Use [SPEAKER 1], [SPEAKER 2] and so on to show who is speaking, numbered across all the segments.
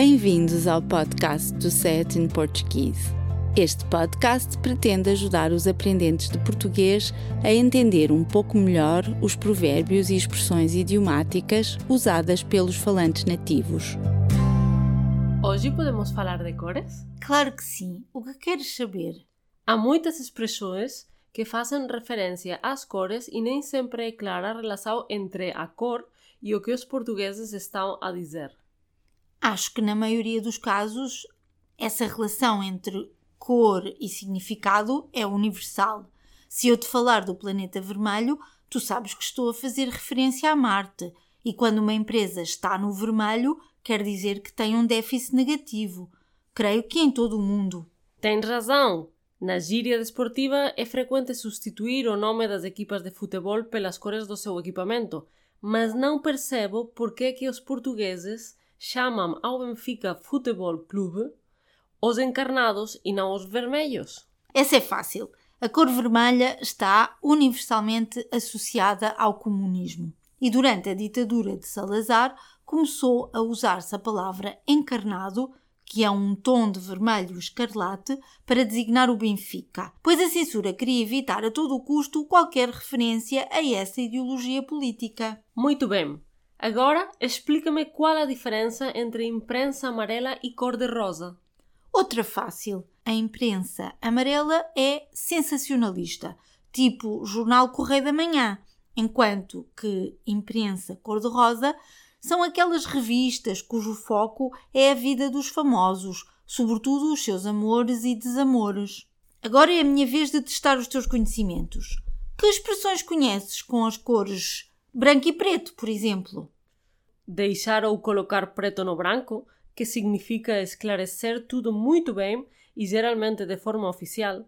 [SPEAKER 1] Bem-vindos ao podcast do Set in Portuguese. Este podcast pretende ajudar os aprendentes de português a entender um pouco melhor os provérbios e expressões idiomáticas usadas pelos falantes nativos.
[SPEAKER 2] Hoje podemos falar de cores?
[SPEAKER 3] Claro que sim. O que queres saber?
[SPEAKER 2] Há muitas expressões que fazem referência às cores e nem sempre é clara a relação entre a cor e o que os portugueses estão a dizer.
[SPEAKER 3] Acho que na maioria dos casos essa relação entre cor e significado é universal. Se eu te falar do planeta vermelho, tu sabes que estou a fazer referência a Marte, e quando uma empresa está no vermelho, quer dizer que tem um déficit negativo. Creio que em todo o mundo.
[SPEAKER 2] Tens razão. Na gíria desportiva é frequente substituir o nome das equipas de futebol pelas cores do seu equipamento, mas não percebo por que, que os portugueses chamam ao Benfica Futebol Clube os encarnados e não os vermelhos.
[SPEAKER 3] Essa é fácil. A cor vermelha está universalmente associada ao comunismo. E durante a ditadura de Salazar começou a usar-se a palavra encarnado, que é um tom de vermelho escarlate, para designar o Benfica, pois a censura queria evitar a todo custo qualquer referência a essa ideologia política.
[SPEAKER 2] Muito bem. Agora explica-me qual a diferença entre imprensa amarela e cor-de-rosa.
[SPEAKER 3] Outra fácil. A imprensa amarela é sensacionalista, tipo Jornal Correio da Manhã, enquanto que imprensa cor-de-rosa são aquelas revistas cujo foco é a vida dos famosos, sobretudo os seus amores e desamores. Agora é a minha vez de testar os teus conhecimentos. Que expressões conheces com as cores branco e preto, por exemplo?
[SPEAKER 2] Deixar ou colocar preto no branco, que significa esclarecer tudo muito bem e geralmente de forma oficial.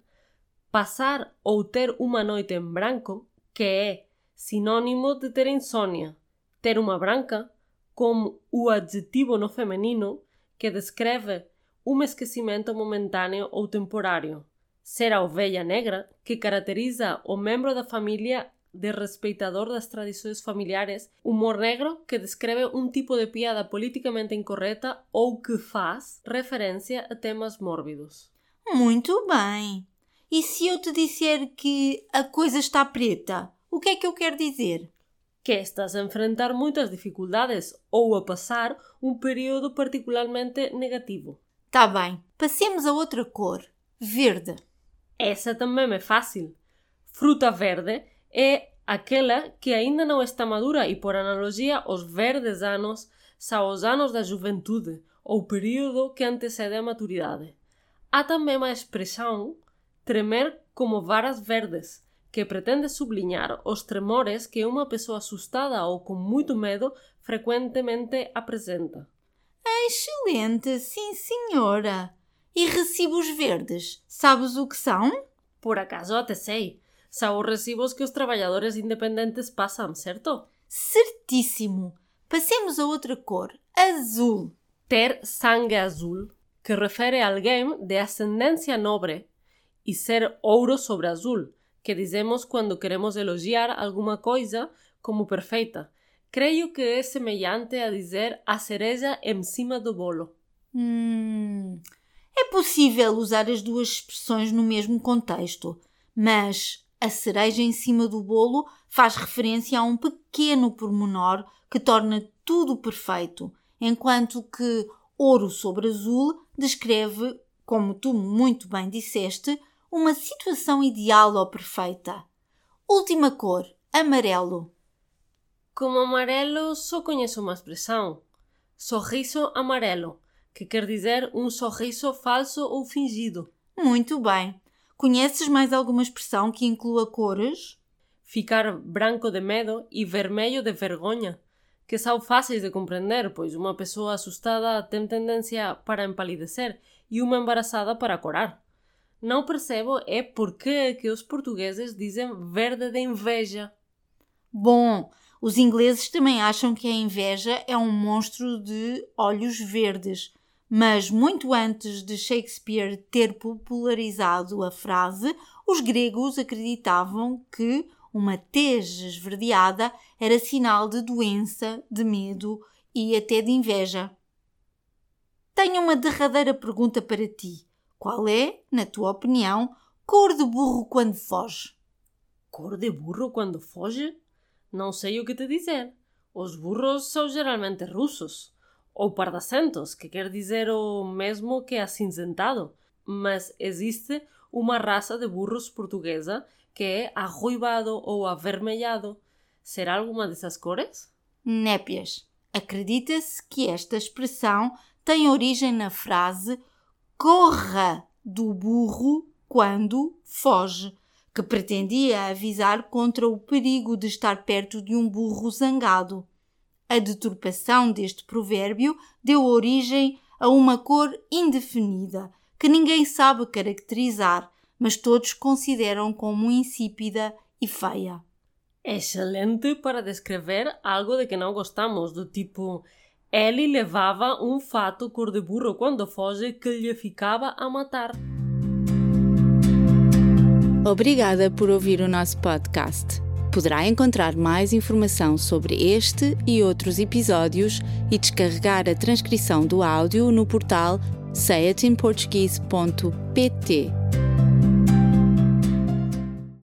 [SPEAKER 2] Passar ou ter uma noite em branco, que é sinônimo de ter insônia. Ter uma branca, como o adjetivo no feminino, que descreve um esquecimento momentâneo ou temporário. Ser a ovelha negra, que caracteriza o membro da família de respeitador das tradições familiares, humor negro que descreve um tipo de piada politicamente incorreta ou que faz referência a temas mórbidos.
[SPEAKER 3] Muito bem. E se eu te disser que a coisa está preta, o que é que eu quero dizer?
[SPEAKER 2] Que estás a enfrentar muitas dificuldades ou a passar um período particularmente negativo.
[SPEAKER 3] Tá bem. Passemos a outra cor. Verde.
[SPEAKER 2] Essa também é fácil. Fruta verde é aquela que ainda não está madura e, por analogia, os verdes anos são os anos da juventude, ou período que antecede a maturidade. Há também a expressão tremer como varas verdes, que pretende sublinhar os tremores que uma pessoa assustada ou com muito medo frequentemente apresenta.
[SPEAKER 3] Excelente, sim senhora. E recibos verdes, sabes o que são?
[SPEAKER 2] Por acaso até sei. São os recibos que os trabalhadores independentes passam, certo?
[SPEAKER 3] Certíssimo. Passemos a outra cor, azul.
[SPEAKER 2] Ter sangue azul, que refere a alguém de ascendência nobre, e ser ouro sobre azul, que dizemos quando queremos elogiar alguma coisa como perfeita. Creio que é semelhante a dizer a cereja em cima do bolo.
[SPEAKER 3] Hum, é possível usar as duas expressões no mesmo contexto, mas a cereja em cima do bolo faz referência a um pequeno pormenor que torna tudo perfeito, enquanto que ouro sobre azul descreve, como tu muito bem disseste, uma situação ideal ou perfeita. Última cor, amarelo.
[SPEAKER 2] Como amarelo, só conheço uma expressão: sorriso amarelo, que quer dizer um sorriso falso ou fingido.
[SPEAKER 3] Muito bem. Conheces mais alguma expressão que inclua cores?
[SPEAKER 2] Ficar branco de medo e vermelho de vergonha, que são fáceis de compreender, pois uma pessoa assustada tem tendência para empalidecer e uma embaraçada para corar. Não percebo é por que, que os portugueses dizem verde de inveja.
[SPEAKER 3] Bom, os ingleses também acham que a inveja é um monstro de olhos verdes mas muito antes de Shakespeare ter popularizado a frase, os gregos acreditavam que uma tez esverdeada era sinal de doença, de medo e até de inveja. tenho uma derradeira pergunta para ti. Qual é, na tua opinião, cor de burro quando foge?
[SPEAKER 2] Cor de burro quando foge? Não sei o que te dizer. Os burros são geralmente russos. Ou pardacentos, que quer dizer o mesmo que acinzentado. Mas existe uma raça de burros portuguesa que é arruivado ou avermelhado. Será alguma dessas cores?
[SPEAKER 3] Népias. Acredita-se que esta expressão tem origem na frase corra do burro quando foge, que pretendia avisar contra o perigo de estar perto de um burro zangado. A deturpação deste provérbio deu origem a uma cor indefinida, que ninguém sabe caracterizar, mas todos consideram como insípida e feia.
[SPEAKER 2] Excelente para descrever algo de que não gostamos, do tipo ele levava um fato cor de burro quando foge que lhe ficava a matar.
[SPEAKER 1] Obrigada por ouvir o nosso podcast. Poderá encontrar mais informação sobre este e outros episódios e descarregar a transcrição do áudio no portal sayatinportuguese.pt.